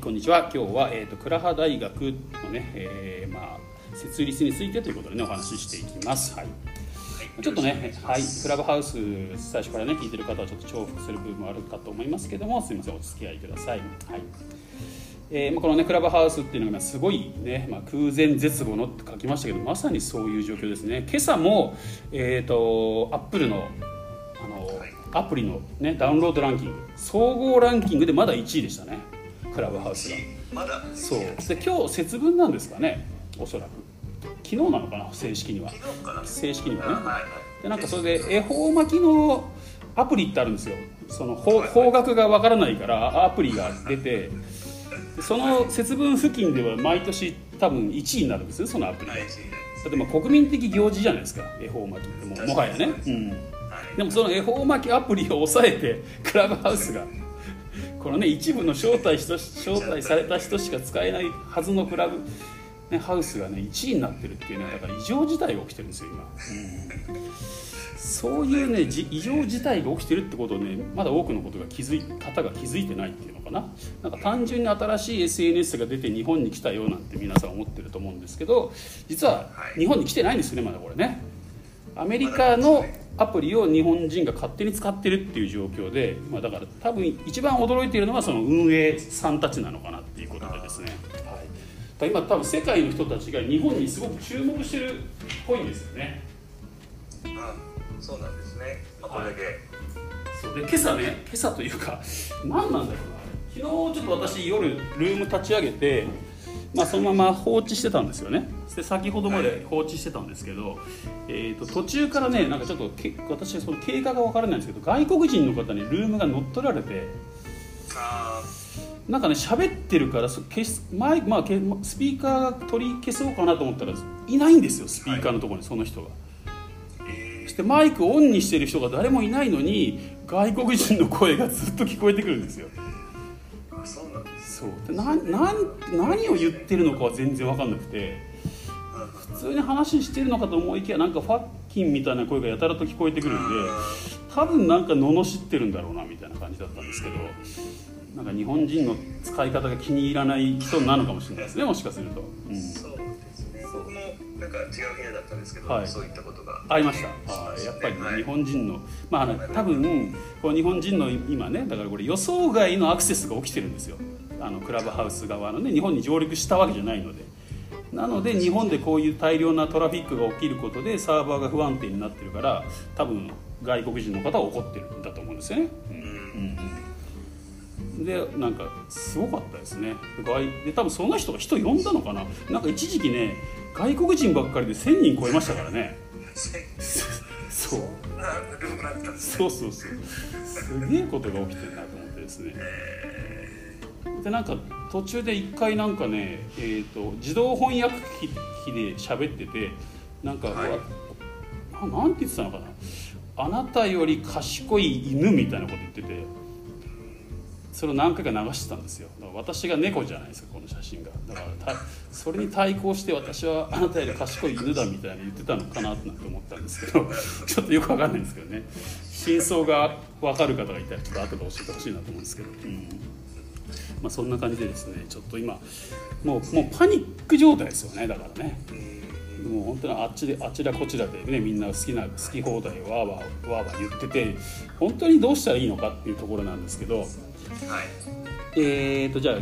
こんにちは。今日は、えーと、倉葉大学のね、えー、まあ、設立についてということでね、お話ししていきます。はい。ちょっとね、はい、クラブハウス最初からね、聞いてる方はちょっと重複する部分もあるかと思いますけども、すみません、お付き合いください。はい。えーまあ、このねクラブハウスっていうのがすごいね、まあ、空前絶後のって書きましたけどまさにそういう状況ですね今朝も、えーと、アップルのあの、アプリの、ね、ダウンロードランキング総合ランキングでまだ1位でしたねクラブハウスがまだ。そう。で今日節分なんですかねおそらく。昨日なのかな正式には。正式にはね、はい、でなんかそれで恵方巻きのアプリってあるんですよ。その方角がわからないからアプリが出てその節分付近では毎年多分1位になるんですよそのアプリ。が。だってまあ国民的行事じゃないですか恵方巻きって。ももはやね、うん、でもその恵方巻きアプリを抑えてクラブハウスがこのね一部の招待招待された人しか使えないはずのクラブ、ね、ハウスがね1位になってるっていうねだから異常事態が起きてるんですよ今、うんそういうね異常事態が起きてるってことをねまだ多くのことが気づい方が気づいてないっていうのかな。なんか単純に新しい SNS が出て日本に来たよなんて皆さん思ってると思うんですけど実は日本に来てないんですよねまだこれね。アメリカのアプリを日本人が勝手に使ってるっていう状況で、まあ、だから多分一番驚いているのはその運営さんたちなのかなっていうことでですね、はい、今多分世界の人たちが日本にすごく注目してるっぽいんですよね。そうなんですね、まあ、これだけ、はい、そう。で今朝ね今朝というか何なんだろうな。昨日ちょっと私夜ルーム立ち上げてまあ、そのまま放置してたんですよねで先ほどまで放置してたんですけど、はい、えーと、途中からねなんかちょっとけ私その経過が分からないんですけど外国人の方にルームが乗っ取られてなんかね喋ってるから消すマイ、まあ、スピーカー取り消そうかなと思ったらいないんですよスピーカーのところに、その人が。してマイクをオンにしてる人が誰もいないのに外国人の声がずっと聞こえてくるんですよ。あそう。ななな何を言ってるのかは全然分かんなくて。普通に話してるのかと思いきやなんかファッキンみたいな声がやたらと聞こえてくるんで多分なんか罵ってるんだろうなみたいな感じだったんですけどなんか日本人の使い方が気に入らない人なのかもしれないですねもしかすると。うん。なんか違う部屋だったんですけど、はい、そういったことが。ありました。あやっぱり、ね、日本人の、はい、まあ多分こう日本人の今ねだからこれ予想外のアクセスが起きてるんですよあのクラブハウス側のね日本に上陸したわけじゃないので。なので日本でこういう大量なトラフィックが起きることでサーバーが不安定になってるから多分外国人の方は怒ってるんだと思うんですよね、うん。うん、でなんかすごかったですね。で多分その人が人呼んだのかな。なんか一時期ね外国人ばっかりで1000人超えましたからね。そう。そうそうそう。すげえことが起きてるなと思ってですねでなんか途中で一回なんかね、えーと、自動翻訳機で喋っててなんか、はい、なんて言ってたのかな。あなたより賢い犬みたいなこと言っててそれを何回か流してたんですよ。私が猫じゃないですかこの写真が。だからそれに対抗して私はあなたより賢い犬だみたいに言ってたのかなって思ったんですけどちょっとよく分かんないんですけどね。真相が分かる方がいたらちょっと後で教えてほしいなと思うんですけど、うんまあ、そんな感じでですねちょっと今もうもうパニック状態ですよねだからね。もう本当にあっちであちらこちらでねみんな好きな好き放題わーわーわーわー言ってて本当にどうしたらいいのかっていうところなんですけど、はい、えーとじゃあ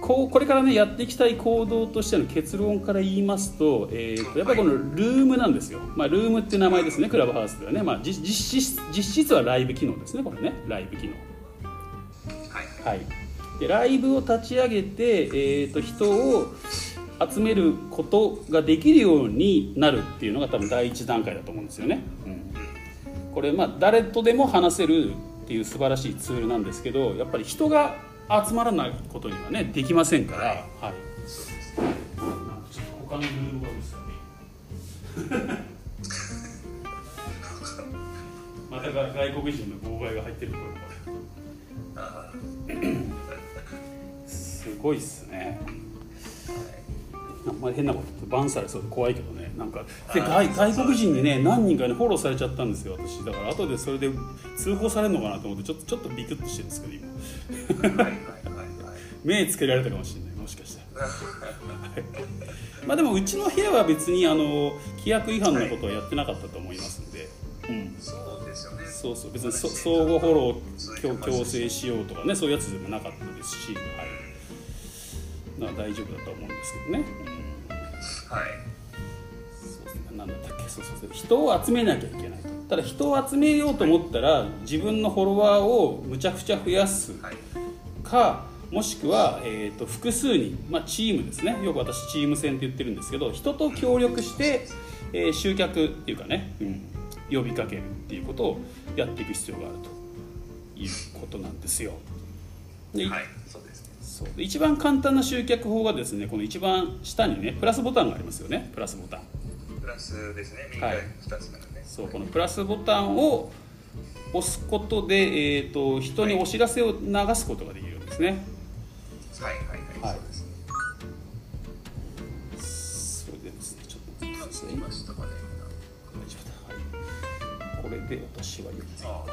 こうこれからねやっていきたい行動としての結論から言いますと,、えーと、やっぱりこのルームなんですよ、まあ、ルームって名前ですねクラブハウスではね、まあ、実質実質はライブ機能ですねこれね。ライブ機能。はい、はい、でライブを立ち上げて、えーと、人を集めることができるようになるっていうのが多分第一段階だと思うんですよね、うん、これまあ誰とでも話せるっていう素晴らしいツールなんですけどやっぱり人が集まらないことにはねできませんから、はい、はい、他のルームがですね。また外国人の妨害が入ってるこれすごいっすね。あんまり変なことバンされそうで怖いけどね。なんかで外外国人にね何人かねフォローされちゃったんですよ私。だから後でそれで通報されるのかなと思ってちょっとちょっとビクッとしてるんですけど今。目つけられたかもしれないもしかしたら。まあでもうちの部屋は別にあの規約違反なことはやってなかったと思いますんで、うん、そうですよね。そうそう別に相互フォロー強制しようとかねそういうやつでもなかったですし、はい、まあ大丈夫だと思うんですけどね、うん、はいなんだったっけ？そうそうそう。人を集めなきゃいけないただ人を集めようと思ったら自分のフォロワーをむちゃくちゃ増やす。かもしくは、えーと、複数人、まあ、チームですね。よく私チーム戦って言ってるんですけど人と協力して、えー、集客っていうかね、うん、呼びかけるっていうことをやっていく必要があるということなんですよ。ではいそう。ですねそうで一番簡単な集客法がですねこの一番下にねプラスボタンがありますよね。プラスボタン。プラスですね。右が2つからね、そうこのプラスボタンを押すことで、えーと、人にお知らせを流すことができるんですね。はいはいはい、はい、それでですね。ちょっと待ってくださいましたかね。これで私は言っては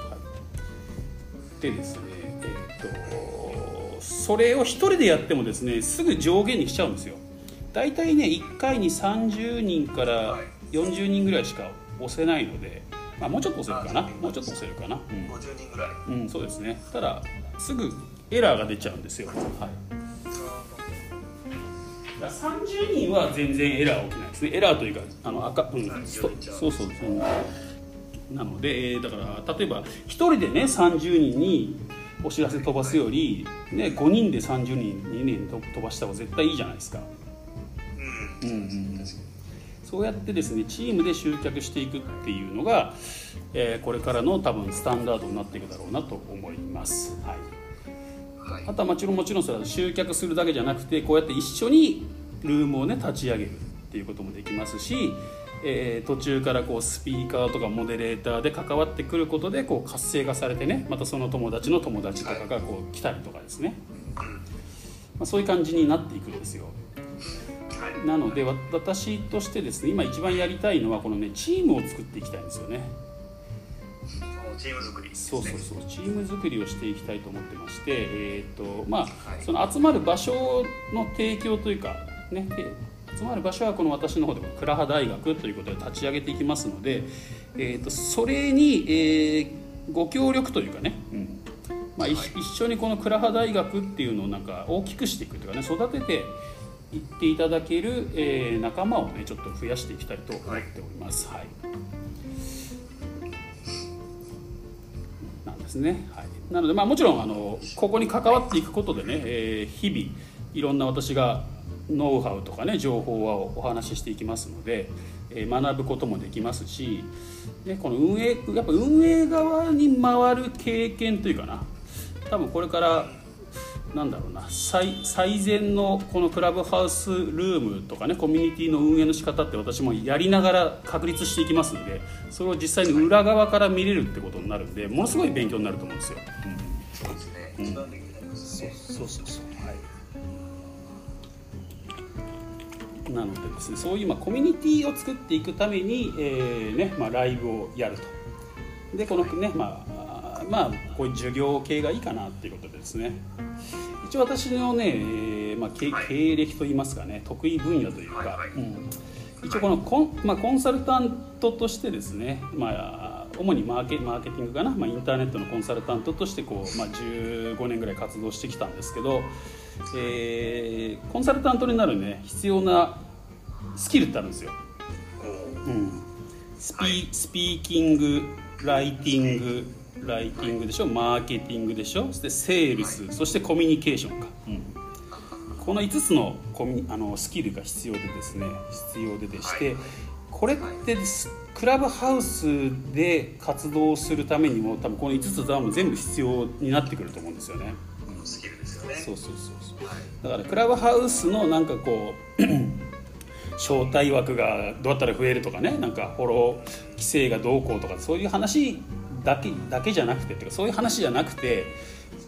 い、でですねえっ、ー、とそれを一人でやってもですねすぐ上限に来ちゃうんですよ。大体ね1回に30人から40人ぐらいしか押せないので、まあ、もうちょっと押せるかな。もうちょっと押せるかな、うん、50人ぐらい。うんそうですね。ただすぐエラーが出ちゃうんですよ。はい。30人は全然エラー起きないですね。エラーというかあの赤、うん、そうそうそう、うん、なのでだから例えば1人でね30人にお知らせ飛ばすより、ね、5人で30人に年飛ばした方が絶対いいじゃないですか。うんうん、そうやってですねチームで集客していくっていうのが、えー、これからの多分スタンダードになっていくだろうなと思います。はい。はい、あとはもちろんもちろんそれは集客するだけじゃなくてこうやって一緒にルームをね立ち上げるっていうこともできますし、えー、途中からこうスピーカーとかモデレーターで関わってくることでこう活性化されてねまたその友達の友達とかがこう来たりとかですね、まあ、そういう感じになっていくんですよ。なので私としてですね今一番やりたいのはこのねチームを作っていきたいんですよね。チーム作り、ね、そうそうそうチーム作りをしていきたいと思ってましてえっ、ー、とまあ、はい、その集まる場所の提供というかね集まる場所はこの私の方で倉葉大学ということで立ち上げていきますので、えーと、それに、えー、ご協力というかね、うん。まあ、はい、一緒にこの倉葉大学っていうのをなんか大きくしていくというかね育てて言っていただける、えー、仲間をねちょっと増やしていきたいと思っております。はい、はい、なんですね。はい、なのでまあもちろんあのここに関わっていくことでね、えー、日々いろんな私がノウハウとかね情報はお話ししていきますので、えー、学ぶこともできますし、ね、この運営やっぱ運営側に回る経験というかな多分これからなんだろうな最最善のこのクラブハウスルームとかねコミュニティの運営の仕方って私もやりながら確立していきますんでそれを実際に裏側から見れるってことになるんでものすごい勉強になると思うんですよ。うん、そうですね、うん、そうそうそうなのでですねそういうまあコミュニティを作っていくために、えーねまあ、ライブをやると。でこのねまあまあこういう授業系がいいかなっていうことでですね。一応私のね、えーまあ、経歴といいますかね得意分野というか、うん、一応このコン,、まあ、コンサルタントとしてですね、まあ、主にマーケマーケティングかな、まあ、インターネットのコンサルタントとしてこう、まあ、15年ぐらい活動してきたんですけど、えー、コンサルタントになるね必要なスキルってあるんですよ。うん、スピスピーキングライティングライティングでしょマーケティングでしょそしてセールスそしてコミュニケーションか、うん、この5つのコミあのスキルが必要でですね必要ででしてこれってクラブハウスで活動するためにも多分この5つは全部必要になってくると思うんですよね。スキルですよね。そうそうそうそう、だからクラブハウスのなんかこう 招待枠がどうやったら増えるとかねなんかフォロー規制がどうこうとかそういう話だけだけじゃなくてっていうかそういう話じゃなくて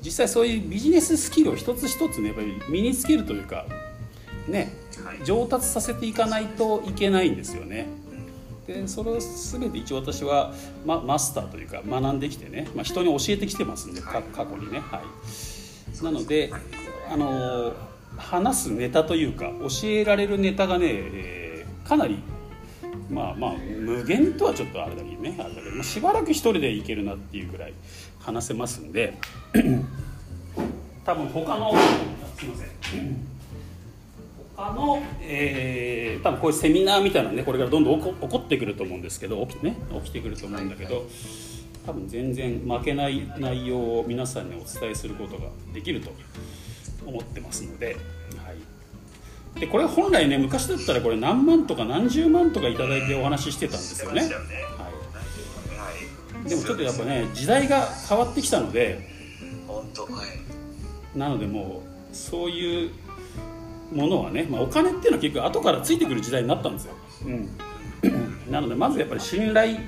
実際そういうビジネススキルを一つ一つねやっぱり身につけるというかね上達させていかないといけないんですよね。でそれを全て一応私は、ま、マスターというか学んできてね、まあ、人に教えてきてますんで過去にね。はい、なのであの話すネタというか教えられるネタがね、えー、かなりまあまあ無限とはちょっとあれだけどねあれだけど、まあ、しばらく一人でいけるなっていうぐらい話せますんで多分他のすいません。他の、えー、多分こういうセミナーみたいなねこれからどんどん起こってくると思うんですけど起き,、ね、起きてくると思うんだけど多分全然負けない内容を皆さんにお伝えすることができると思ってますので。でこれ本来ね昔だったらこれ何万とか何十万とか頂いてお話ししてたんですよね、はい、でもちょっとやっぱね時代が変わってきたので。本当はい。なのでもうそういうものはね、まあ、お金っていうのは結局後からついてくる時代になったんですよ、うん、なのでまずやっぱり信頼、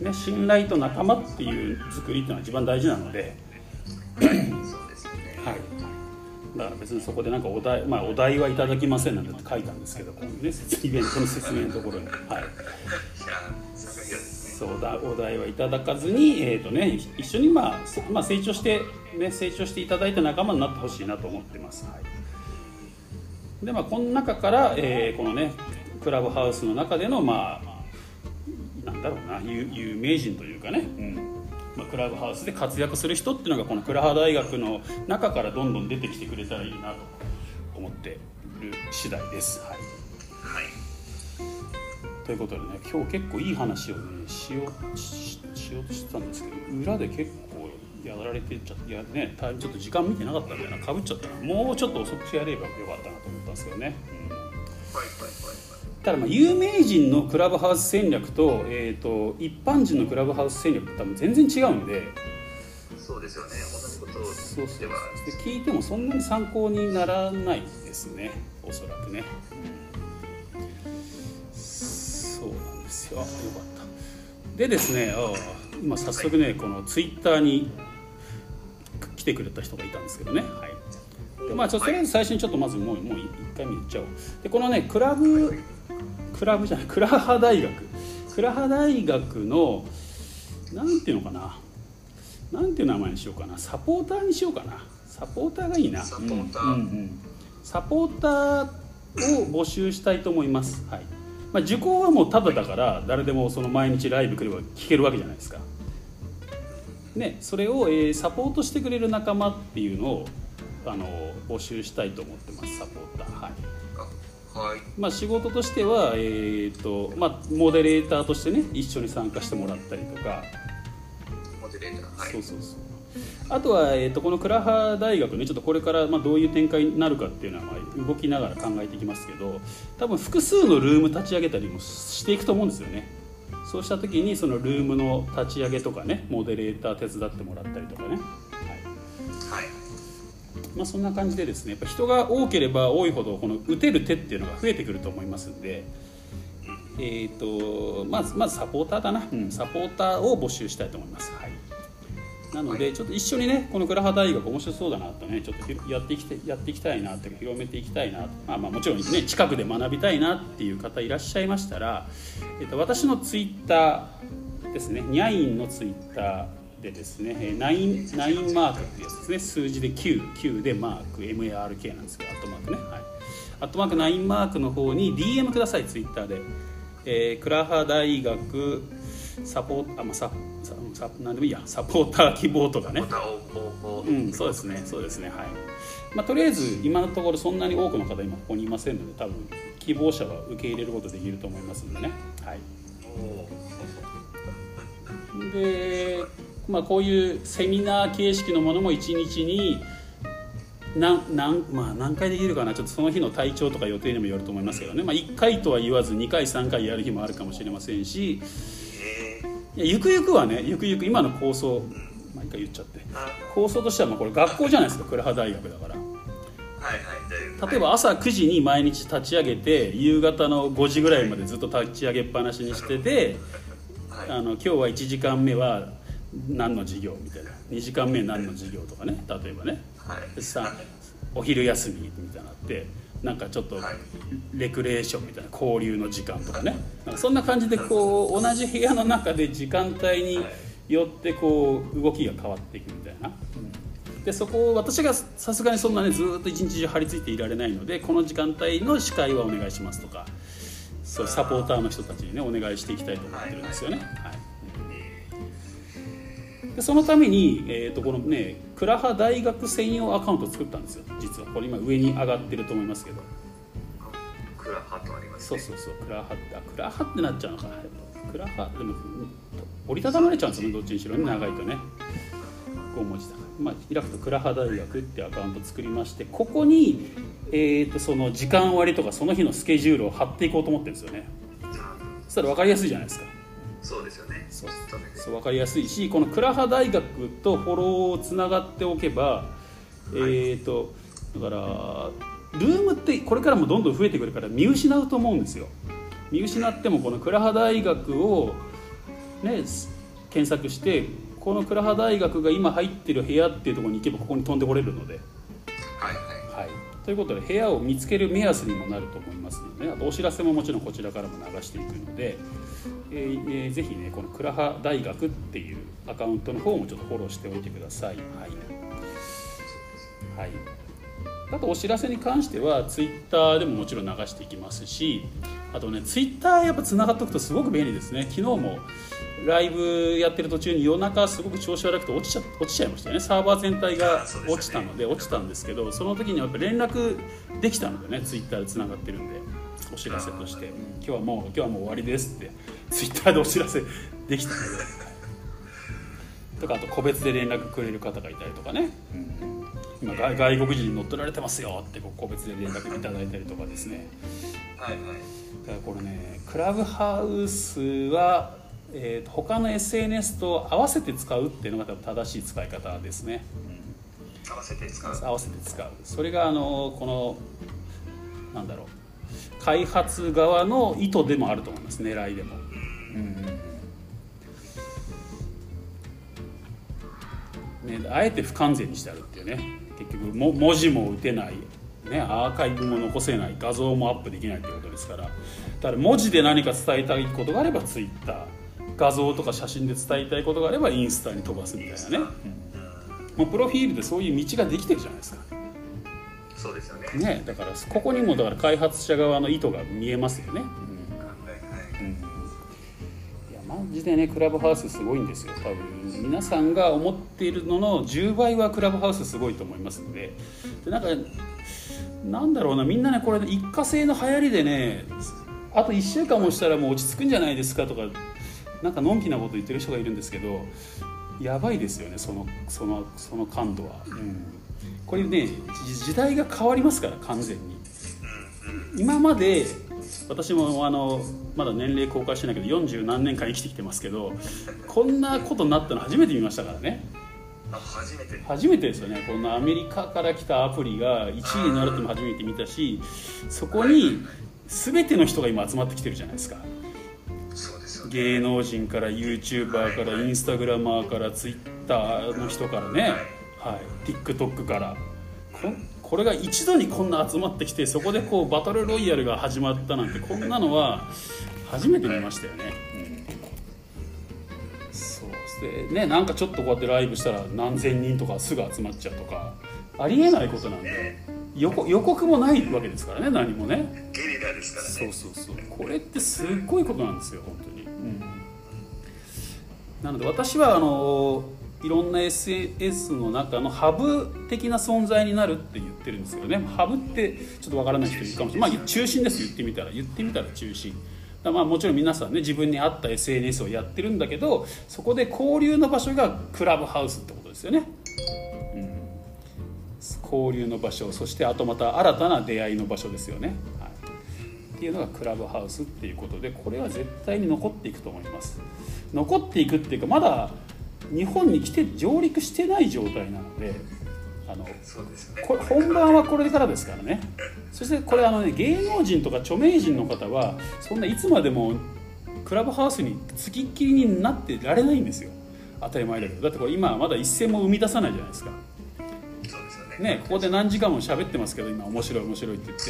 ね、信頼と仲間っていう作りっていうのは一番大事なので。そうですよね。はいだから別にそこでなんかお題、まあ、お題はいただきませんなんて書いたんですけどこの、ね、イベントの説明のところに、はい、そうだお題はいただかずに、えーとね、一緒に、まあまあ、成長して、ね、成長していただいた仲間になってほしいなと思ってます、はい、でまあこの中から、えー、このねクラブハウスの中でのまあなんだろうな有名人というかね、うん、クラブハウスで活躍する人っていうのがこの倉葉大学の中からどんどん出てきてくれたらいいなと思っている次第です。はい、ということでね今日結構いい話をねしようしようとしてたんですけど裏で結構やられてちゃっていや、ね、ちょっと時間見てなかったんだよなかぶっちゃったなもうちょっと遅くやればよかったなと思ったんですけどね。ただまあ有名人のクラブハウス戦略と,、えーと、一般人のクラブハウス戦略って多分全然違うんで。そうですよね。同じことそうそう。で聞いてもそんなに参考にならないですね。おそらくね、うん、そうなんですよ。よかった。でですねあ今早速ね、はい、このツイッターに来てくれた人がいたんですけどね。はい。でまあ、とりあえず最初にちょっとまずもうもう一回見ちゃおう。でこのねクラブクラブじゃない倉葉大学。倉葉大学のなんていうのかな。なんていう名前にしようかな。サポーターにしようかな。サポーターがいいな。サポーター、うん。うんうん、サポーターを募集したいと思います、はい。まあ、受講はもうただだから誰でもその毎日ライブ来れば聞けるわけじゃないですか。ね、それを、えー、サポートしてくれる仲間っていうのをあの募集したいと思ってます。サポーター。はいはい。まあ、仕事としては、えーとまあ、モデレーターとしてね一緒に参加してもらったりとか。モデレーター、はい、そうそうそう。あとは、えーと、この倉葉大学ねちょっとこれから、まあ、どういう展開になるかっていうのは、まあ、動きながら考えていきますけど多分複数のルーム立ち上げたりもしていくと思うんですよね。そうした時にそのルームの立ち上げとかねモデレーター手伝ってもらったりとかねまあ、そんな感じでですねやっぱ人が多ければ多いほどこの打てる手っていうのが増えてくると思いますんで、えーと、まずまずサポーターだな、うん、サポーターを募集したいと思います。はい。なのでちょっと一緒にねこの倉葉大学面白そうだなとねちょっとやっていきてやっていきたいなって広めていきたいな。まあまあもちろんね近くで学びたいなっていう方いらっしゃいましたら、えっと、私のツイッターですね。ニャインのツイッターでですね9、9マークっていうやつですね。数字で9、9でマーク。MARK なんですけどアットマークね、はい、アットマーク9マークの方に DM くださいツイッターで、えー、倉葉大学サポーあ、まあ、ササなんでもいいや。サポーター希望とかね。うんそうですね。そうですね。はい。まあ、とりあえず今のところそんなに多くの方今ここにいませんので多分希望者は受け入れることできると思いますんでね。はい。でまあ、こういうセミナー形式のものも1日に何何,、まあ、何回できるかな。ちょっとその日の体調とか予定にもよると思いますけどね、まあ、1回とは言わず2回3回やる日もあるかもしれませんし。いやゆくゆくはねゆくゆく今の構想毎回言っちゃって。構想としてはまあこれ学校じゃないですか。倉葉大学だから。例えば朝9時に毎日立ち上げて夕方の5時ぐらいまでずっと立ち上げっぱなしにしててあの今日は1時間目は何の授業みたいな。2時間目何の授業とかね。例えばね、はい、さお昼休みみたいなってなんかちょっとレクレーションみたいな交流の時間とかね。そんな感じでこう同じ部屋の中で時間帯によってこう動きが変わっていくみたいな。ででそこを私がさすがにそんなねずっと一日中張り付いていられないのでこの時間帯の司会はお願いしますとか。そういうサポーターの人たちにねお願いしていきたいと思ってるんですよね。はいでそのために、えー、とこのね倉葉大学専用アカウントを作ったんですよ。実はこれ今上に上がってると思いますけど。クラハとあります、そうそうそう。倉葉ってあ倉葉ってなっちゃうのか。な倉葉でも折りたたまれちゃうんですよね。どっちにしろね。長いとね。5文字だから、まあ、開くと倉葉大学ってアカウント作りましてここに、えー、とその時間割とかその日のスケジュールを貼っていこうと思ってるんですよね。そしたら分かりやすいじゃないですかそうですよね。そう。そう分かりやすいしこの倉葉大学とフォローをつながっておけば、えっ、ー、とだからルームってこれからもどんどん増えてくるから見失うと思うんですよ。見失ってもこの倉葉大学をね検索してこの倉葉大学が今入ってる部屋っていうところに行けばここに飛んでこれるので。はい、ということで部屋を見つける目安にもなると思いますので、あとお知らせももちろんこちらからも流していくので、えーえー、ぜひねこの倉葉大学っていうアカウントの方もちょっとフォローしておいてください。はい、はいあとお知らせに関してはツイッターでももちろん流していきますしあとねツイッターやっぱつながっておくとすごく便利ですね。昨日もライブやってる途中に夜中すごく調子悪くて落ちちゃ落ちちゃいましたよね。サーバー全体が落ちたので落ちたんですけどその時にはやっぱ連絡できたのでねツイッターでつながってるんで。お知らせとして「今日はもう今日はもう終わりです」って。ツイッターでお知らせ できたので。とかあと個別で連絡くれる方がいたりとかね、今外国人に乗っ取られてますよって個別で連絡いただいたりとかですね。はいはいこれねクラブハウスはえーと、他の SNS と合わせて使うっていうのが正しい使い方ですね、うん、合わせて使う？合わせて使う。それがあのこのなんだろう開発側の意図でもあると思います。狙いでも、うん。ね、あえて不完全にしてあるっていうね。結局も文字も打てないね、アーカイブも残せない画像もアップできないということですから。だから文字で何か伝えたいことがあればツイッター画像とか写真で伝えたいことがあればインスタに飛ばすみたいなね、もうプロフィールでそういう道ができてるじゃないですか。そうですよね。ねだからここにもだから開発者側の意図が見えますよね、うん、いやマジでねクラブハウスすごいんですよ多分。皆さんが思っているのの10倍はクラブハウスすごいと思いますので。でなんかなんだろうなみんなねこれ一過性の流行りでねあと1週間もしたらもう落ち着くんじゃないですかとかなんかのんきなこと言ってる人がいるんですけどやばいですよねそのそのその感度は、うん、これね時代が変わりますから完全に。今まで私もあのまだ年齢公開してないけど40何年間生きてきてますけどこんなことになったの初めて見ましたからね初めて。初めてですよね。こんなアメリカから来たアプリが1位になるっても初めて見たしそこに全ての人が今集まってきてるじゃないですか。芸能人から YouTuber からインスタグラマーからツイッターの人からね、はい、TikTok から。ここれが一度にこんな集まってきてそこでこうバトルロイヤルが始まったなんてこんなのは初めて見ましたよね。うん、そうでねなんかちょっとこうやってライブしたら何千人とかすぐ集まっちゃうとかありえないことなんで。予告予告もないわけですからね何もね。ゲリラですからね。そうそうそう。これってすっごいことなんですよ本当に。なので私はあのいろんな SNS の中のハブ的な存在になるって言ってるんですけどね。ハブってちょっとわからない人いるかもしれない。まあ中心です。言ってみたら言ってみたら中心まあもちろん皆さんね自分に合った SNS をやってるんだけどそこで交流の場所がクラブハウスってことですよね、うん、交流の場所そしてあとまた新たな出会いの場所ですよね、はい、っていうのがクラブハウスっていうことでこれは絶対に残っていくと思います。残っていくっていうかまだ日本に来て上陸してない状態なのであの、ね、これ本番はこれからですからね。そしてこれあの、ね、芸能人とか著名人の方はそんないつまでもクラブハウスにつきっきりになってられないんですよ。当たり前だけど。だってこれ今まだ一銭も生み出さないじゃないですか。ね、ここで何時間も喋ってますけど今面白い面白いって言って。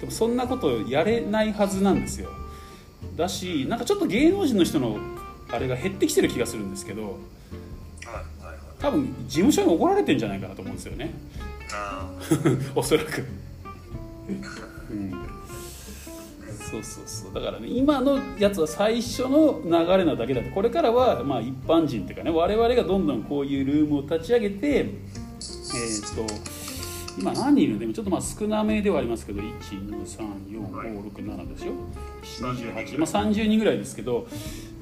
でもそんなことやれないはずなんですよ。だしなんかちょっと芸能人の人のあれが減ってきてる気がするんですけど多分事務所に怒られてんじゃないかなと思うんですよね。あおそ らく、うん、そうそうそう。だからね今のやつは最初の流れなだけだってこれからはまあ一般人っていうかね我々がどんどんこういうルームを立ち上げてえっ、と今何人いるの？でもちょっとまあ少なめではありますけど1234567でしょ28、まあ、30人ぐらいですけど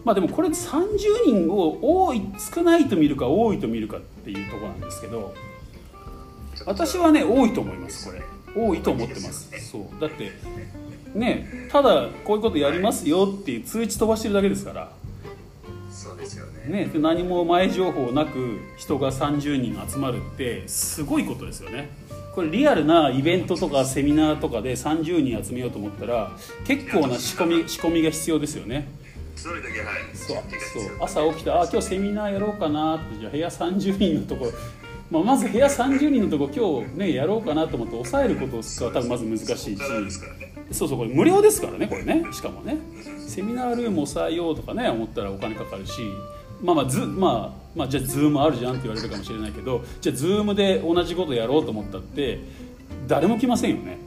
まあでもこれ30人を多い少ないと見るか多いと見るかっていうところなんですけど私はね多いと思いますこれ。多いと思ってます。そう。だってねただこういうことやりますよっていう通知飛ばしてるだけですから。そうですよね。ねで何も前情報なく人が30人集まるってすごいことですよね。これリアルなイベントとかセミナーとかで30人集めようと思ったら結構な仕込み仕込みが必要ですよねそれだけはい。そう朝起きてあ今日セミナーやろうかなってじゃあ部屋30人のところ、まあ、まず部屋30人のところ今日ねやろうかなと思って抑えることは多分まず難しいし。そうそうこれ無料ですからねこれね。しかもね。セミナールーム抑えようとかね思ったらお金かかるし。まあまあズまあまあじゃあ Zoom あるじゃんって言われるかもしれないけどじゃあ Zoom で同じことやろうと思ったって誰も来ませんよね。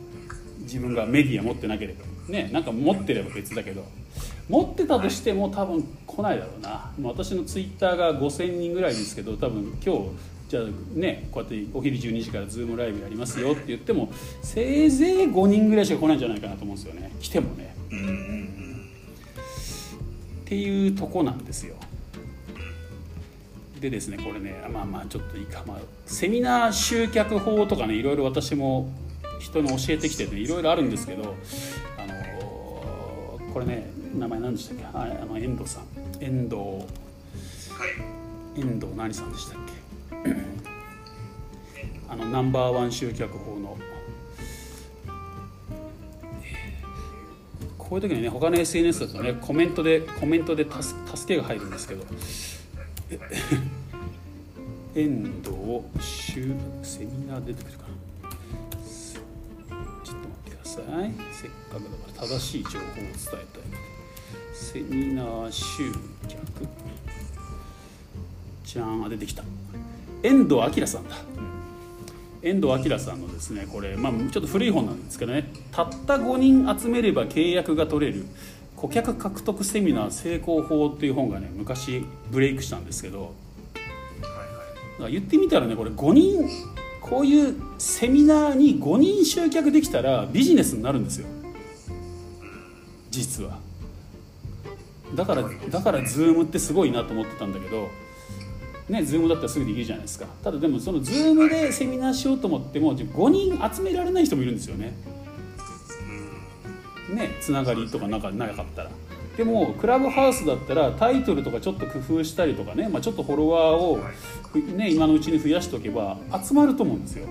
自分がメディア持ってなければ。ねなんか持ってれば別だけど持ってたとしても多分来ないだろうな。私のツイッターが5000人ぐらいですけど多分今日じゃあねこうやってお昼12時からズームライブやりますよって言ってもせいぜい5人ぐらいしか来ないんじゃないかなと思うんですよね。来てもね。うんっていうとこなんですよ。でですねこれねまあまあちょっといいか、まあ、セミナー集客法とかねいろいろ私も人に教えてきてていろいろあるんですけどあのこれね名前何でしたっけ？ああの遠藤さん。遠藤。はい。遠藤何さんでしたっけ？あのナンバーワン集客法の。こういう時にね他の SNS だとねコメントでコメントで助助けが入るんですけど。え 遠藤集セミナー出てくるかな。ちょっと待ってください。せっかくだから正しい情報を伝えたいセミナー集客。じゃんあ出てきた。遠藤明さんだ。遠藤明さんのですねこれ、まあ、ちょっと古い本なんですけどね。たった5人集めれば契約が取れる。顧客獲得セミナー成功法っていう本がね昔ブレイクしたんですけど。はいはい。言ってみたらねこれ5人こういうセミナーに5人集客できたらビジネスになるんですよ。実はだからだから Zoom ってすごいなと思ってたんだけどね Zoom だったらすぐできるじゃないですか。ただでもその Zoom でセミナーしようと思っても5人集められない人もいるんですよね。ねつながりとかなんかなかったら。でもクラブハウスだったらタイトルとかちょっと工夫したりとかね、まあ、ちょっとフォロワーを、ね、今のうちに増やしておけば集まると思うんですよ。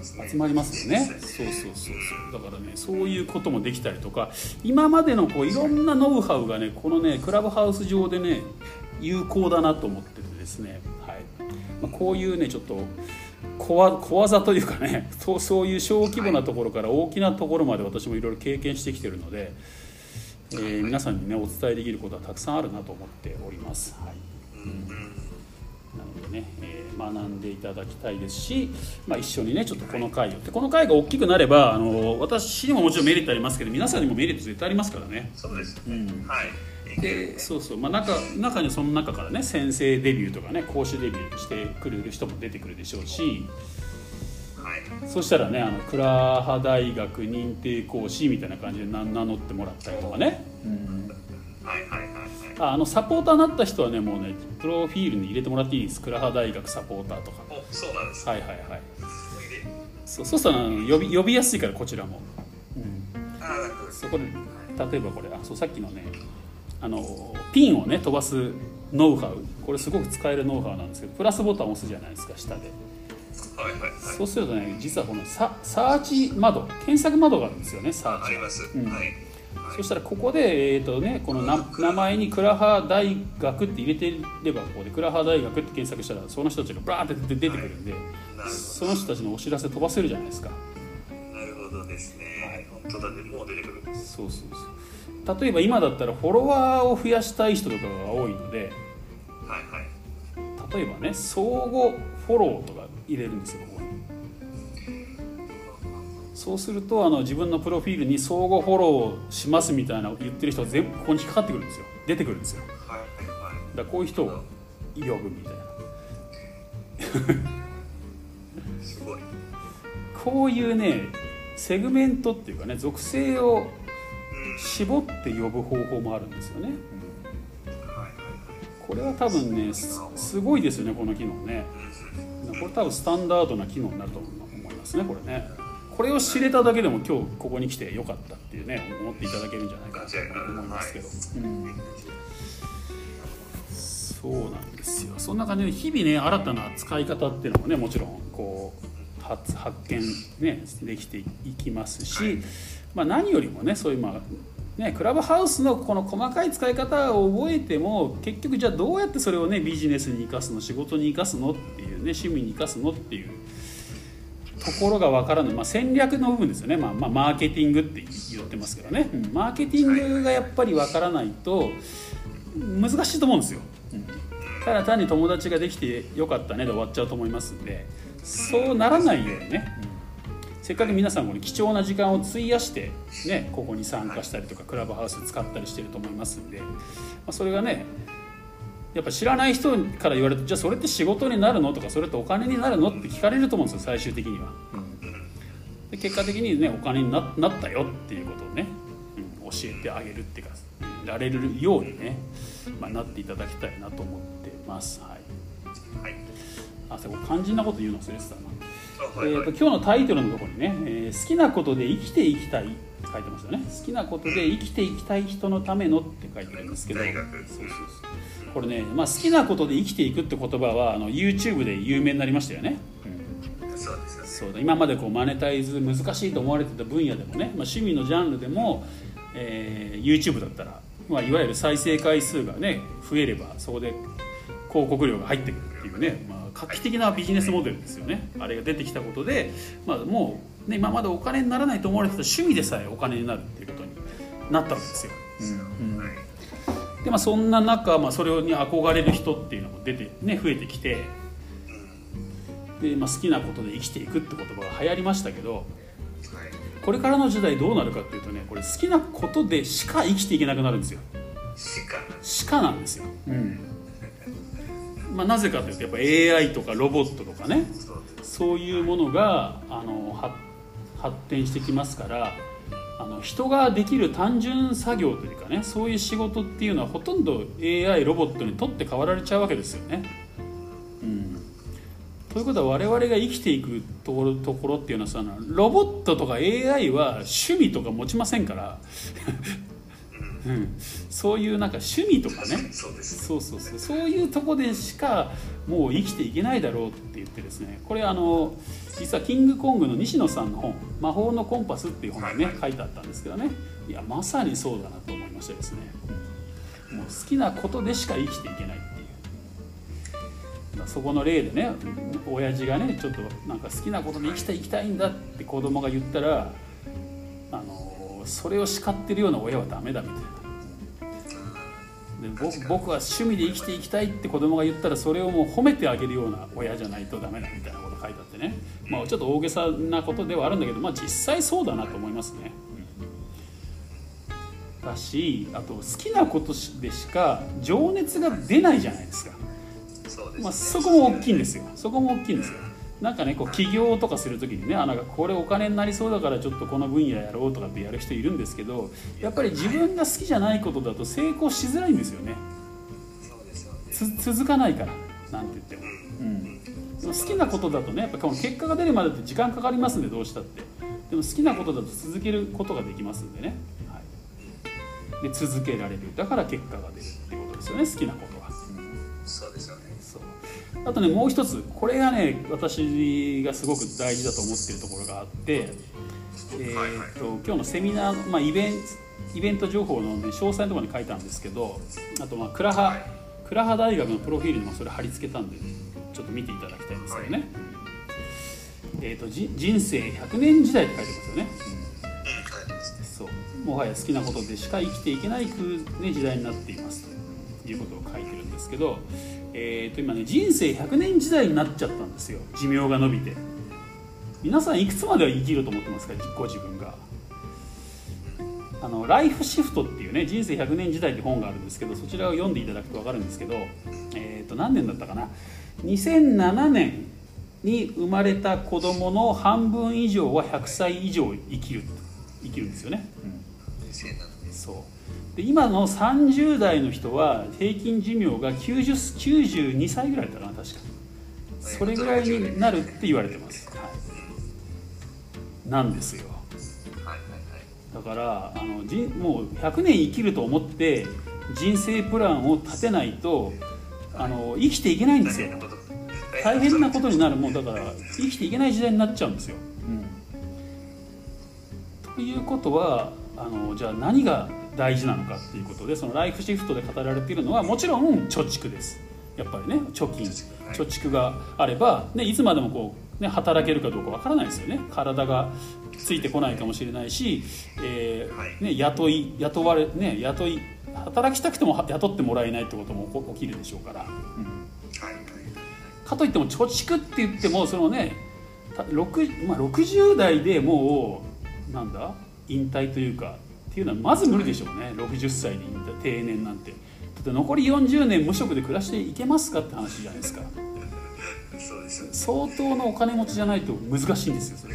ますね。集まりますよね。そうそうそうそう。だからねそういうこともできたりとか今までのこういろんなノウハウがねこのねクラブハウス上でね有効だなと思っててですね、はい。まあ、こういうねちょっと小技というかね そうそういう小規模なところから大きなところまで私もいろいろ経験してきてるので、えー皆さんにねお伝えできることはたくさんあるなと思っております。はい。なのでね、えー学んでいただきたいですし、まあ、一緒にねちょっとこの回をでこの回が大きくなればあの私にももちろんメリットありますけど皆さんにもメリット絶対ありますからね。そうです。ね、うん。はい。でそうそう、まあ、中中にはその中からね先生デビューとかね講師デビューしてくれる人も出てくるでしょうしはい。そしたらねあの倉ハ大学認定講師みたいな感じで名名乗ってもらったりとかね、はいはいはいはい。ああのサポーターになった人はねもうねプロフィールに入れてもらっていいです。倉ハ大学サポーターとか。おそうなんですはいはいはい。そうそうしたら呼び呼びやすいからこちらも、うん、そこで例えばこれあそうさっきのねあのピンをね飛ばすノウハウ。これすごく使えるノウハウなんですけどプラスボタンを押すじゃないですか下で。はいはいはい。そうするとね実はこのササーチ窓検索窓があるんですよねサーチ。ああります、うんそしたらここで、えーとね、このな名前に倉ハ大学って入れてればここで倉ハ大学って検索したらその人たちがバーって出てくるんでその人たちのお知らせ飛ばせるじゃないですか。なるほどですね、本当だね。もう出てくるそうそうそう。例えば今だったらフォロワーを増やしたい人とかが多いので例えばね相互フォローとか入れるんですよここにそうするとあの自分のプロフィールに相互フォローしますみたいな言ってる人が全部ここに引っかかってくるんですよ。出てくるんですよ。だからこういう人を呼ぶみたいな。すごい。こういうねセグメントっていうかね属性を絞って呼ぶ方法もあるんですよね、これは多分ねすごいですよねこの機能ね。これ多分スタンダードな機能になると思いますねこれねこれを知れただけでも今日ここに来てよかったっていうね思っていただけるんじゃないかなと思いますけど、うん、そうなんですよ。そんな感じで日々ね新たな使い方っていうのもねもちろんこう発発見ねできていきますし、まあ、何よりもねそういうまあね、クラブハウスのこの細かい使い方を覚えても結局じゃあどうやってそれをねビジネスに生かすの仕事に生かすのっていうね趣味に生かすのっていうところが分からない、まあ、戦略の部分ですよね、まあ、まあマーケティングって言ってますけどね、うん、マーケティングがやっぱり分からないと難しいと思うんですよ、うん、ただ単に友達ができてよかったねで終わっちゃうと思いますんでそうならないようにね、うん、せっかく皆さんこれ貴重な時間を費やして、ね、ここに参加したりとかクラブハウス使ったりしてると思いますんで、まあ、それがねやっぱ知らない人から言われてじゃあそれって仕事になるのとかそれってお金になるのって聞かれると思うんですよ最終的には、で結果的にねお金になったよっていうことをね、うん、教えてあげるっていうかられるようにね、まあ、なっていただきたいなと思ってます。はい、はい、あそこ肝心なこと言うの忘れてたな、はいはい、えーと、今日のタイトルのところにね、えー、好きなことで生きていきたい」って書いてますよね。好きなことで生きていきたい人のためのって書いてるんですけど。そうそうそう。これね、まあ、好きなことで生きていくって言葉はあの YouTube で有名になりましたよね、うん、そうですよね。今までこうマネタイズ難しいと思われてた分野でもね、まあ、趣味のジャンルでも、えー、YouTube だったら、まあ、いわゆる再生回数がね増えればそこで広告料が入ってくるっていうね、まあ、画期的なビジネスモデルですよね。あれが出てきたことで、まあ、もう、ね、今までお金にならないと思われてた趣味でさえお金になるっていうことになったわけですよ、うん。うんでまあ、そんな中、まあ、それに憧れる人っていうのも出て、ね、増えてきてで、まあ、好きなことで生きていくって言葉が流行りましたけどこれからの時代どうなるかっていうとねこれ好きなことでしか生きていけなくなるんですよ。しかなんですよ、うんまあ、なぜかというとやっぱ AI とかロボットとかねそういうものがあの発展してきますからあの人ができる単純作業というかねそういう仕事っていうのはほとんど AI ロボットに取って代わられちゃうわけですよね。うん、ということは我々が生きていくところところっていうのはさロボットとか AI は趣味とか持ちませんからうん、そういうなんか趣味とかね。そうそうそうそう。いうとこでしかもう生きていけないだろうって言ってですね。これあの実はキングコングの西野さんの本「魔法のコンパス」っていう本がね書いてあったんですけどね。いやまさにそうだなと思いましてですね。もう好きなことでしか生きていけないっていう。そこの例でね親父がねちょっとなんか好きなことで生きていきたいんだって子供が言ったらあのそれを叱ってるような親はダメだみたいな。で僕は趣味で生きていきたいって子供が言ったらそれをもう褒めてあげるような親じゃないとダメだみたいなこと書いてあってね、まあ、ちょっと大げさなことではあるんだけど、まあ、実際そうだなと思いますね。だしあと好きなことでしか情熱が出ないじゃないですか。まあ、そこも大きいんですよ。そこも大きいんですよなんかねこう起業とかする時にねあなんかこれお金になりそうだからちょっとこの分野やろうとかってやる人いるんですけどやっぱり自分が好きじゃないことだと成功しづらいんですよね。続かないからなんて言っても、うん、好きなことだとねやっぱこの結果が出るまでって時間かかりますんでどうしたって。でも好きなことだと続けることができますんでね、はい、で続けられる。だから結果が出るっていうことですよね好きなことあとねもう一つこれがね私がすごく大事だと思ってるところがあって、えーと、今日のセミナーの、まあ、イベンイベント情報の、ね、詳細のところに書いたんですけどあとまあ倉葉倉葉大学のプロフィールにもそれ貼り付けたんでちょっと見ていただきたいんですけどね、はい、えーと、人生100年時代って書いてますよね、うん、そう。もはや好きなことでしか生きていけない、ね、時代になっています。ということを書いてるんですけどえー、と今ね人生100年時代になっちゃったんですよ。寿命が伸びて。皆さんいくつまでは生きると思ってますか？ご自分が。あのライフシフトっていうね人生100年時代って本があるんですけどそちらを読んでいただくと分かるんですけど、えー、と何年だったかな？2007年に生まれた子供の半分以上は100歳以上生きる生きるんですよね、うん、そうで今の30代の人は平均寿命が90 92歳ぐらいだったかな確か。それぐらいになるって言われてます、はい、なんですよ。だからあのじもう100年生きると思って人生プランを立てないとあの生きていけないんですよ。大変なことになる。もうだから生きていけない時代になっちゃうんですよ。うん、ということはあのじゃあ何が大事なのかっていうことでそのライフシフトで語られているのはもちろん貯蓄です。やっぱりね貯金。貯蓄があれば、ね、いつまでもこう、ね、働けるかどうかわからないですよね。体がついてこないかもしれないし、えーね、雇い雇われ、ね、雇い働きたくても雇ってもらえないってことも起きるでしょうから。うん。かといっても貯蓄って言ってもそのね 6,、まあ、60代でもうなんだ？引退というかっていうのはまず無理でしょうね。60歳で定年なんて。だって残り40年無職で暮らしていけますかって話じゃないですか。相当のお金持ちじゃないと難しいんですよそれ、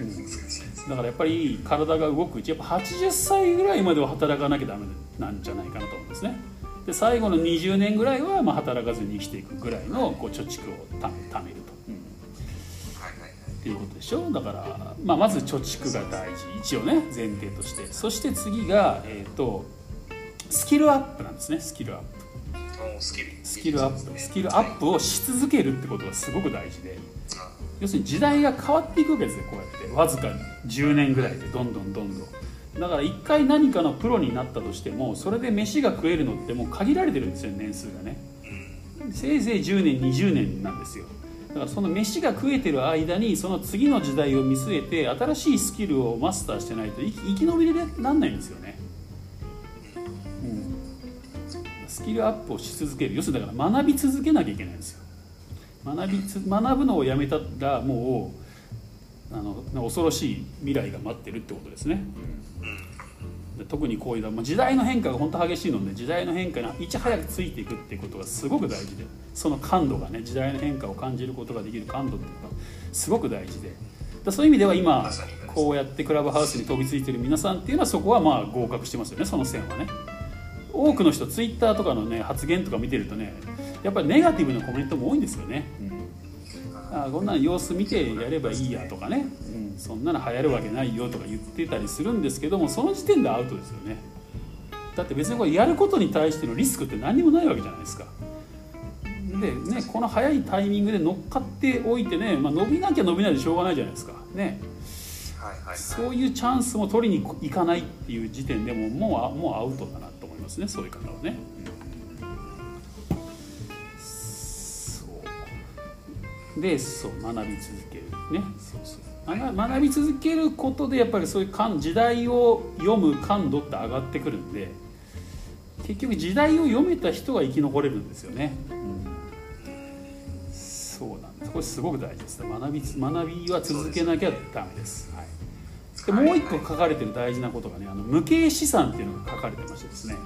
うん、だからやっぱり体が動く。うちやっぱ80歳ぐらいまでは働かなきゃダメなんじゃないかなと思うんですね。で最後の20年ぐらいはまあ働かずに生きていくぐらいのこう貯蓄をた貯めるっていうことでしょ？だから、まあ、まず貯蓄が大事。一応ね前提として。そして次が、えーと、スキルアップなんですね。スキルアップ。スキル。アップ。スキルアップをし続けるってことがすごく大事で。要するに時代が変わっていくわけですよこうやって。わずかに。10年ぐらいで。どんどんどんどん。だから一回何かのプロになったとしてもそれで飯が食えるのってもう限られてるんですよ年数がね。せいぜい10年20年なんですよだからその飯が食えてる間にその次の時代を見据えて新しいスキルをマスターしてないと生き延びれなんないんですよね、うん、スキルアップをし続ける。要するにだから学び続けなきゃいけないんですよ。学びつ学ぶのをやめたらもうあの恐ろしい未来が待ってるってことですね、うん。特にこういう、時代の変化が本当激しいので時代の変化にいち早くついていくっていうことがすごく大事でその感度がね時代の変化を感じることができる感度っていうのがすごく大事でそういう意味では今こうやってクラブハウスに飛びついてる皆さんっていうのはそこはまあ合格してますよねその線はね。多くの人ツイッターとかのね発言とか見てるとねやっぱりネガティブなコメントも多いんですよね、うん、あこんなの様子見てやればいいやとかね、うんそんなの流行るわけないよとか言ってたりするんですけどもその時点でアウトですよね。だって別にこれやることに対してのリスクって何にもないわけじゃないですか。でねこの早いタイミングで乗っかっておいてね、まあ、伸びなきゃ伸びないでしょうがないじゃないですか。ね。そういうチャンスも取りに行かないっていう時点でももうもうアウトだなと思いますねそういう方はね。そう。でそう学び続ける。ね。そうそう学び続けることでやっぱりそういう時代を読む感度って上がってくるんで結局時代を読めた人が生き残れるんですよね、うん、そうなんです。これすごく大事です。学び学びは続けなきゃダメです、はい、でもう一個書かれてる大事なことがねあの無形資産っていうのが書かれてましてですね。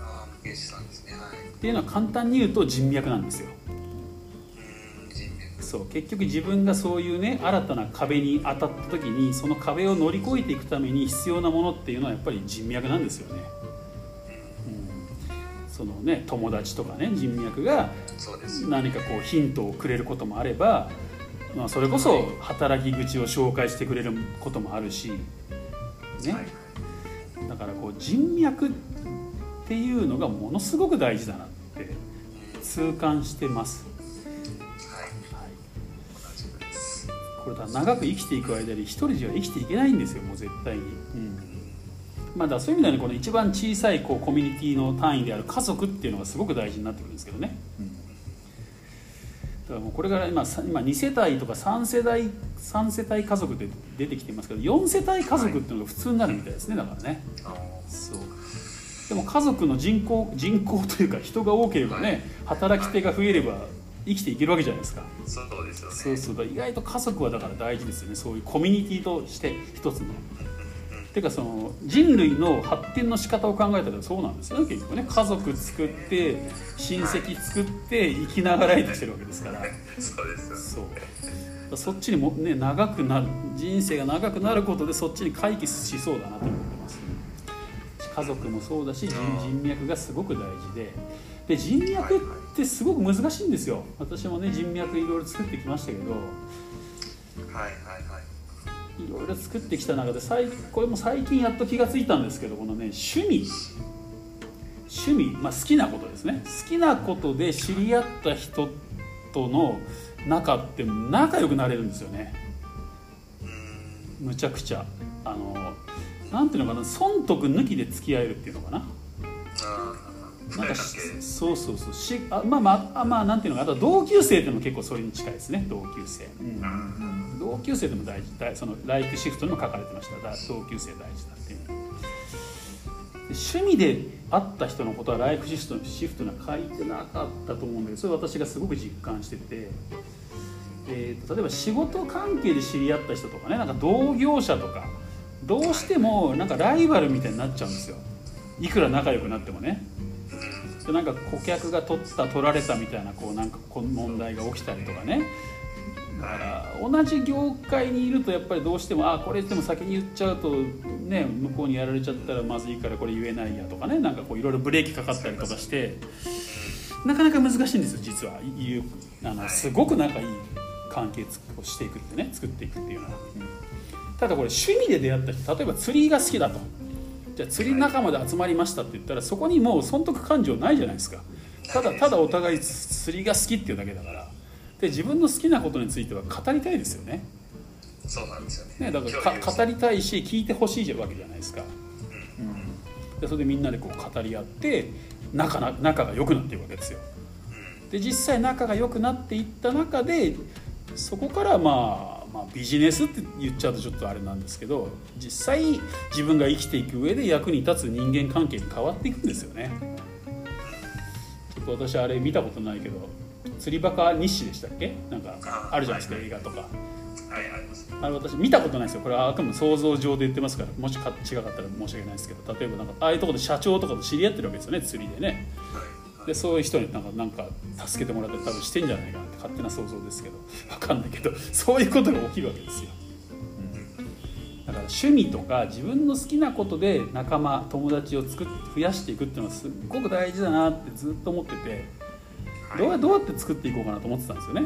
あ無形資産ですね、はい、っていうのは簡単に言うと人脈なんですよそう結局自分がそういうね新たな壁に当たった時にその壁を乗り越えていくために必要なものっていうのはやっぱり人脈なんですよね。うん、そのね友達とかね人脈が何かこうヒントをくれることもあれば、まあ、それこそ働き口を紹介してくれることもあるし、ね、だからこう人脈っていうのがものすごく大事だなって痛感してます。これだ長く生きていく間に一人じゃ生きていけないんですよもう絶対に、うん。まあ、だそういう意味では、ね、この一番小さいこうコミュニティの単位である家族っていうのがすごく大事になってくるんですけどね、うん、だからもうこれから今今2世帯とか3世代3世帯家族で出てきてますけど4世帯家族っていうのが普通になるみたいですねだからね。そう。でも家族の人口人口というか人が多ければね、はい。働き手が増えれば生きていけるわけじゃないですか。そうですよね。そうそうだ意外と家族はだから大事ですよね。そういうコミュニティとして一つの。てかその人類の発展の仕方を考えたらそうなんですよね結局ね。家族作って親戚作って生きながらえてしてるわけですから。そうですよそう。そっちにもね長くなる人生が長くなることでそっちに回帰しそうだなと思ってます。家族もそうだし人人脈がすごく大事でで人脈ってすごく難しいんですよ。私もね人脈いろいろ作ってきましたけど。はいはいはい。いろいろ作ってきた中で最これも最近やっと気がついたんですけどこのね趣味。趣味、まあ、好きなことですね。好きなことで知り合った人との仲って仲良くなれるんですよね。むちゃくちゃ。あのなんていうのかな損得抜きで付き合えるっていうのかな。ああなんかそうそうそうしあまあまああまあなんていうのかなあと同級生っていうのも結構それに近いですね同級生、うん、同級生でも大事大そのライクシフトにも書かれてました。だ同級生大事だっていう。で趣味で会った人のことはライクシフトシフトには書いてなかったと思うんだけどそれ私がすごく実感してて、えーと例えば仕事関係で知り合った人とかねなんか同業者とかどうしてもなんかライバルみたいになっちゃうんですよ。いくら仲良くなってもねでなんか顧客が取った取られたみたいなこうなんかこう問題が起きたりとかね。だから同じ業界にいるとやっぱりどうしてもあこれでも先に言っちゃうとね向こうにやられちゃったらまずいからこれ言えないやとかね。なんかこういろいろブレーキかかったりとかして。なかなか難しいんですよ実は。あのすごく仲いい関係をしていくってね作っていくっていうのは、うん。ただこれ趣味で出会った人例えば釣りが好きだとじゃあ釣り仲間で集まりましたって言ったらそこにもう損得感情ないじゃないですか。ただただお互い釣りが好きっていうだけだから。で自分の好きなことについては語りたいですよね。そうなんですよね。ねだからか語りたいし聞いてほしいわけじゃないですか、うん、でそれでみんなでこう語り合って仲な仲が良くなっていくわけですよ。で実際仲が良くなっていった中でそこからまあまあ、ビジネスって言っちゃうとちょっとあれなんですけど実際自分が生きていく上で役に立つ人間関係に変わっていくんですよね。ちょっと私あれ見たことないけど釣りバカ日誌でしたっけ？なんかあるじゃないですか映画とか。はいありますあれ私見たことないですよ。これはあくまで想像上で言ってますからもしか違かったら申し訳ないですけど例えばなんかああいうところで社長とかと知り合ってるわけですよね釣りでね。はいでそういう人になんかなんか助けてもらったり多分してんじゃないかなって勝手な想像ですけど。分かんないけどそういうことが起きるわけですよ、うん、だから趣味とか自分の好きなことで仲間友達を作って増やしていくっていうのはすっごく大事だなってずっと思っててどうやどうやって作っていこうかなと思ってたんですよね。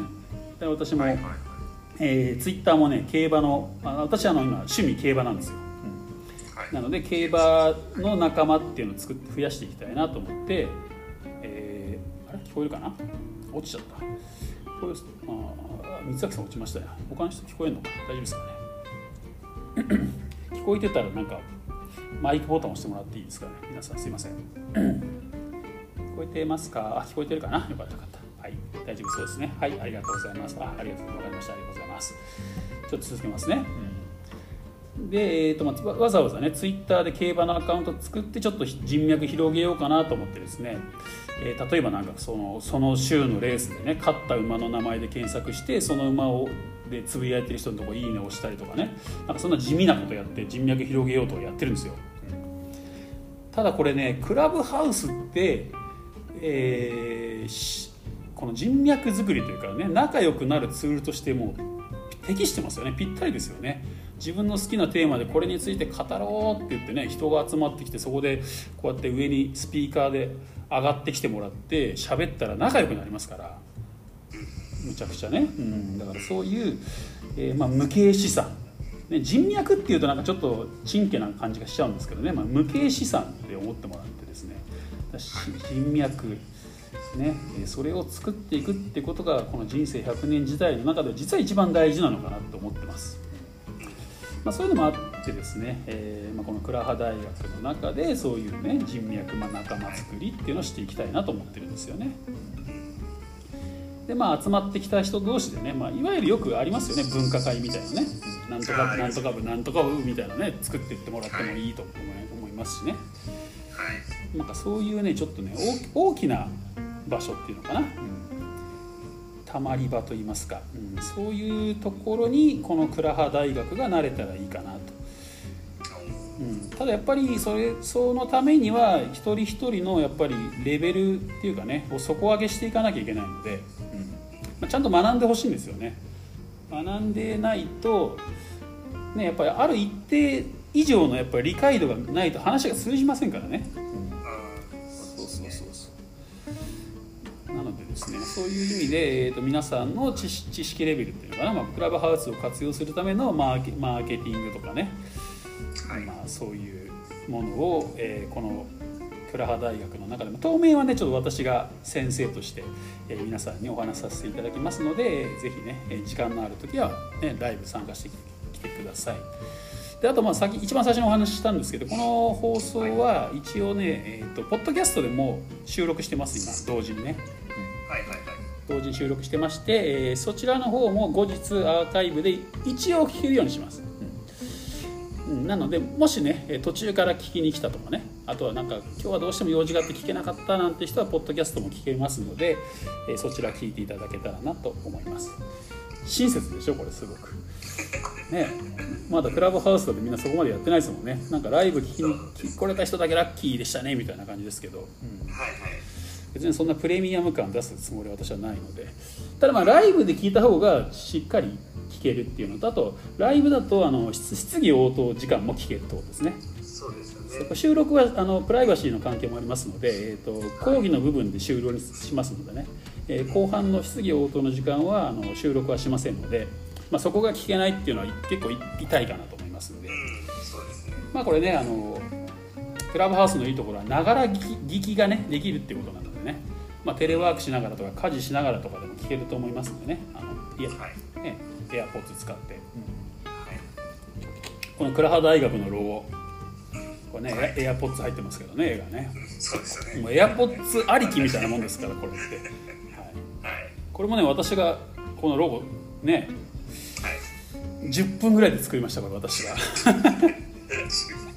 で私も、はいはいはい。えー、ツイッターもね競馬のあ私あの今趣味競馬なんですよ、はい。なので競馬の仲間っていうのを作って増やしていきたいなと思って、聞こえるかな？落ちちゃった。これあー三崎さん落ちましたね。他の人聞こえるのか大丈夫ですかね？聞こえてたらなんかマイクボタン押してもらっていいですかね？皆さんすいません。聞こえてますか？あ聞こえてるかな？よかったよかった。はい。大丈夫そうですね。はい。ありがとうございます。あありがとうございました。ありがとうございます。ちょっと続けますね、うん。で、えーとまあ、わざわざねツイッターで競馬のアカウント作ってちょっと人脈広げようかなと思ってですね、えー例えばなんかそのその週のレースでね勝った馬の名前で検索してその馬をでつぶやいてる人のとこいいねを押したりとかね。なんかそんな地味なことやって人脈広げようとやってるんですよ。ただこれねクラブハウスって、えーこの人脈作りというかね仲良くなるツールとしても適してますよね。ぴったりですよね。自分の好きなテーマでこれについて語ろうって言ってね人が集まってきてそこでこうやって上にスピーカーで上がってきてもらって喋ったら仲良くなりますからむちゃくちゃね、うん、だからそういう、えーまあ、無形資産、ね、人脈っていうとなんかちょっとちんけな感じがしちゃうんですけどね、まあ、無形資産って思ってもらってですね。人脈ね、それを作っていくってことがこの人生100年時代の中では実は一番大事なのかなと思ってます。まあ、そういうのもあってですね、えーまあ、この倉葉大学の中でそういうね人脈、まあ、仲間作りっていうのをしていきたいなと思ってるんですよね。でまあ集まってきた人同士でね、まあ、いわゆるよくありますよね分科会みたいなねなんとかはいなんとか部なんとか部みたいなね作っていってもらってもいいと思いますしね。はいなんかそういうねちょっとね大きな場所っていうのかな、うん、たまり場といいますか、うん、そういうところにこの倉葉大学がなれたらいいかなと。うん、ただやっぱりそれそのためには一人一人のやっぱりレベルっていうかねを底上げしていかなきゃいけないので、うん。まあ、ちゃんと学んでほしいんですよね。学んでないと、ね、やっぱりある一定以上のやっぱり理解度がないと話が通じませんからね、そういう意味で、えーと、皆さんの知識レベルっていうのかな、まあ、クラブハウスを活用するためのマーケマーケティングとかね、はい、まあ、そういうものを、えー、この倉葉大学の中でも。当面はねちょっと私が先生として、えー、皆さんにお話しさせていただきますので是非ね時間のある時は、ね、ライブ参加してきてください。であとまあ先一番最初にお話ししたんですけどこの放送は一応ね、えーと、ポッドキャストでも収録してます今同時にね。はいはいはい同時に収録してまして、えー、そちらの方も後日アーカイブで一応聞けるようにします。なのでもしね途中から聞きに来たとかねあとはなんか今日はどうしても用事があって聞けなかったなんて人はポッドキャストも聞けますのでそちら聞いていただけたらなと思います。親切でしょこれすごく。ねまだクラブハウスだとみんなそこまでやってないですもんね。なんかライブ聞きに来れた人だけラッキーでしたねみたいな感じですけど、うん、別にそんなプレミアム感出すつもりは私はないので。ただまあライブで聞いた方がしっかり聞けるっていうのとあとライブだとあの質疑応答時間も聞けるってことですね。そうですよね。収録はあのプライバシーの関係もありますので、えーと、講義の部分で終了にしますのでね、えー、後半の質疑応答の時間はあの収録はしませんので、まあ、そこが聞けないっていうのは結構痛いかなと思いますので、うんでね、まあこれねあのクラブハウスのいいところはながら聞きがねできるっていうことなのでね、まあ、テレワークしながらとか家事しながらとかでも聞けると思いますのでね。あのいや、はい。ね、エアポッツ使って、この倉葉大学のロゴ。これね、はい、エアポッツ入ってますけどね絵がね。そうですね。もうエアポッツありきみたいなもんですからこれって、はい、これもね私がこのロゴね、はい、10分ぐらいで作りましたこれ私が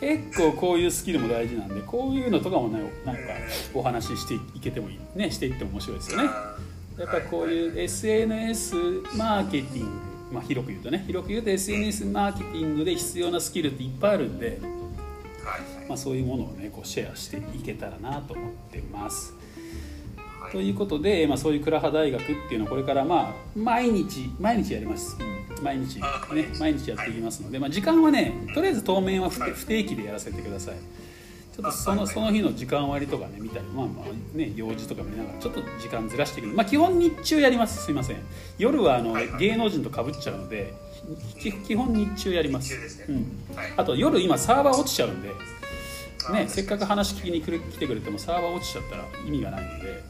結構こういうスキルも大事なんでこういうのとかもねなんかお話ししていけてもいい。ねしていっても面白いですよね。やっぱこういう SNS マーケティング、まあ、広く言うとね。広く言うと SNS マーケティングで必要なスキルっていっぱいあるんで、まあ、そういうものをねこうシェアしていけたらなと思ってます。ということで、まあ、そういう倉葉大学っていうのはこれからまあ毎日毎日やります、うん、毎日ね毎日。やっていきますので、まあ、時間はねとりあえず当面は不定期でやらせてください。ちょっとそのその日の時間割とかね見たりまあまあね用事とか見ながらちょっと時間ずらしてくる。まあ基本日中やります。すいません。夜はあの芸能人とかぶっちゃうので基本日中やります、うん、あと夜今サーバー落ちちゃうんでね、せっかく話聞きに来てくれてもサーバー落ちちゃったら意味がないので、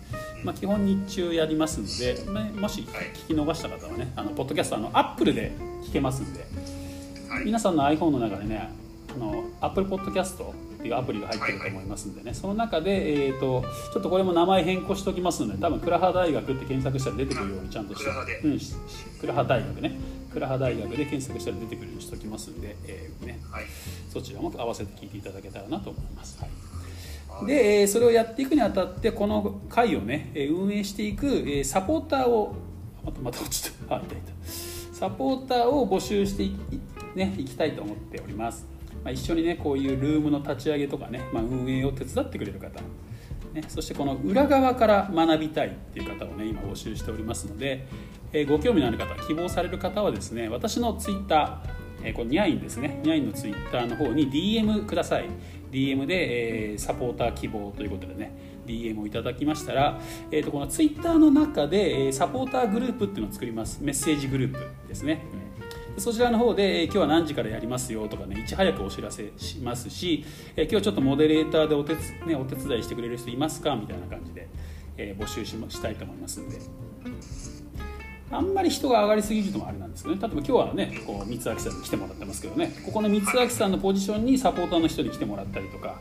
まあ、基本日中やりますので、ね、もし聞き逃した方はねあのポッドキャストあのアップルで聞けますんで、皆さんの iPhone の中でねあの Apple Podcast っていうアプリが入ってると思いますんでね、その中で、えーと、ちょっとこれも名前変更しておきますので多分倉葉大学って検索したら出てくるようにちゃんとしてうん、倉葉大学ね。倉葉大学で検索したら出てくるようにしておきますんで、えーね。はい、そちらも合わせて聞いていただけたらなと思います。はいでそれをやっていくにあたってこの会をね運営していくサポーターをまたまた落ちたあいたいた。サポーターを募集してい,、ね、いきたいと思っております。まあ、一緒にねこういうルームの立ち上げとかね、まあ、運営を手伝ってくれる方、ね、そしてこの裏側から学びたいっていう方をね今募集しておりますので、えー、ご興味のある方希望される方はですね私のツイッターえー、このニャインですね。ニャインのツイッターの方に DM ください。DM で、えー、サポーター希望ということでね。DM をいただきましたら、えーと、このツイッターの中で、え、サポーターグループっていうのを作ります。メッセージグループですね、そちらの方で、え今日は何時からやりますよとかねいち早くお知らせしますし、え今日ちょっとモデレーターでお手,、ね、お手伝いしてくれる人いますかみたいな感じで、え募集ししたいと思いますんで。あんまり人が上がりすぎるのもあれなんですけどね。例えば今日はねこう三明さんに来てもらってますけどね。ここの三明さんのポジションにサポーターの人に来てもらったりとか、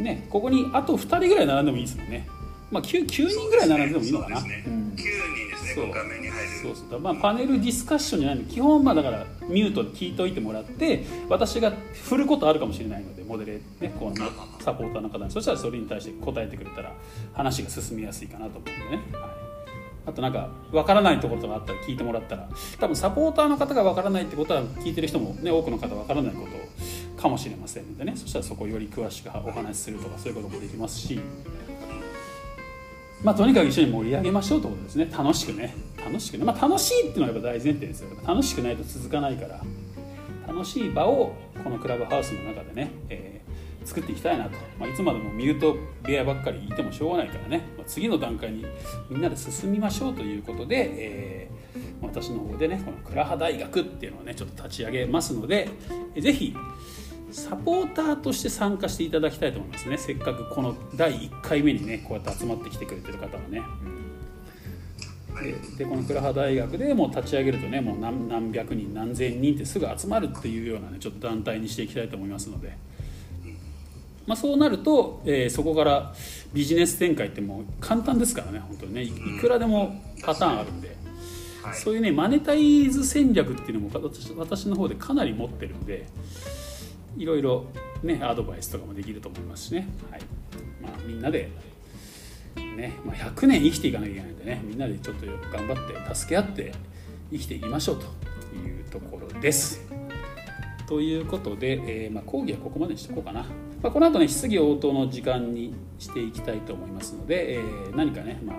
ね、ここにあと2人ぐらい並んでもいいですもんね、まあ9、9, 9人ぐらい並んでもいいのかな、うん。人ですねそう。画面に入る。そうそう。まあ、パネルディスカッションじゃないの。基本まあだからミュートで聞いておいてもらって私が振ることあるかもしれないのでモデレねこのサポーターの方に。そしたらそれに対して答えてくれたら話が進みやすいかなと思うんでね、はい、あとなんか分からないところとかあったら聞いてもらったら多分サポーターの方が分からないってことは聞いてる人もね多くの方分からないことかもしれませんのでね。そしたらそこをより詳しくお話しするとかそういうこともできますし。まあ、とにかく一緒に盛り上げましょうということですね。楽しくね。楽しくね、まあ、楽しいっていうのがやっぱ大前提ですよ。楽しくないと続かないから。楽しい場をこのクラブハウスの中でね、えー作っていきたいなと、まあ、いつまでもミュート部屋ばっかりいてもしょうがないからね、まあ、次の段階にみんなで進みましょうということで、えー私の方でねこの倉葉大学っていうのをねちょっと立ち上げますのでえーぜひサポーターとして参加していただきたいと思いますね。せっかくこの第1回目にねこうやって集まってきてくれてる方はね。ででこの倉葉大学でもう立ち上げるとねもう何何百人何千人ってすぐ集まるっていうようなねちょっと団体にしていきたいと思いますので、まあ、そうなると、えーそこからビジネス展開ってもう簡単ですからね本当にね。いいくらでもパターンあるんで。はい。そういうねマネタイズ戦略っていうのも私私の方でかなり持ってるんでいろいろねアドバイスとかもできると思いますしね、はい。まあ、みんなで、ねまあ、100年生きていかなきゃいけないんでねみんなでちょっと頑張って助け合って生きていきましょうというところです。ということで、えーまあ、講義はここまでにしておこうかな、まあ、この後ね質疑応答の時間にしていきたいと思いますので、えー何かね、まあ、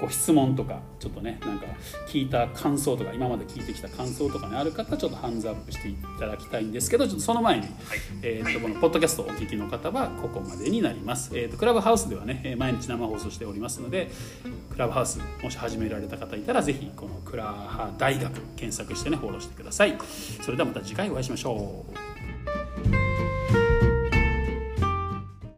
ご質問とかちょっとねなんか聞いた感想とか今まで聞いてきた感想とかねある方ちょっとハンズアップしていただきたいんですけどちょっとその前に、えーとこのポッドキャストをお聞きの方はここまでになります、えーとクラブハウスではねえー毎日生放送しておりますのでクラブハウスもし始められた方いたらぜひこのクラハ大学検索してねフォローしてください。それではまた次回お会いしましょう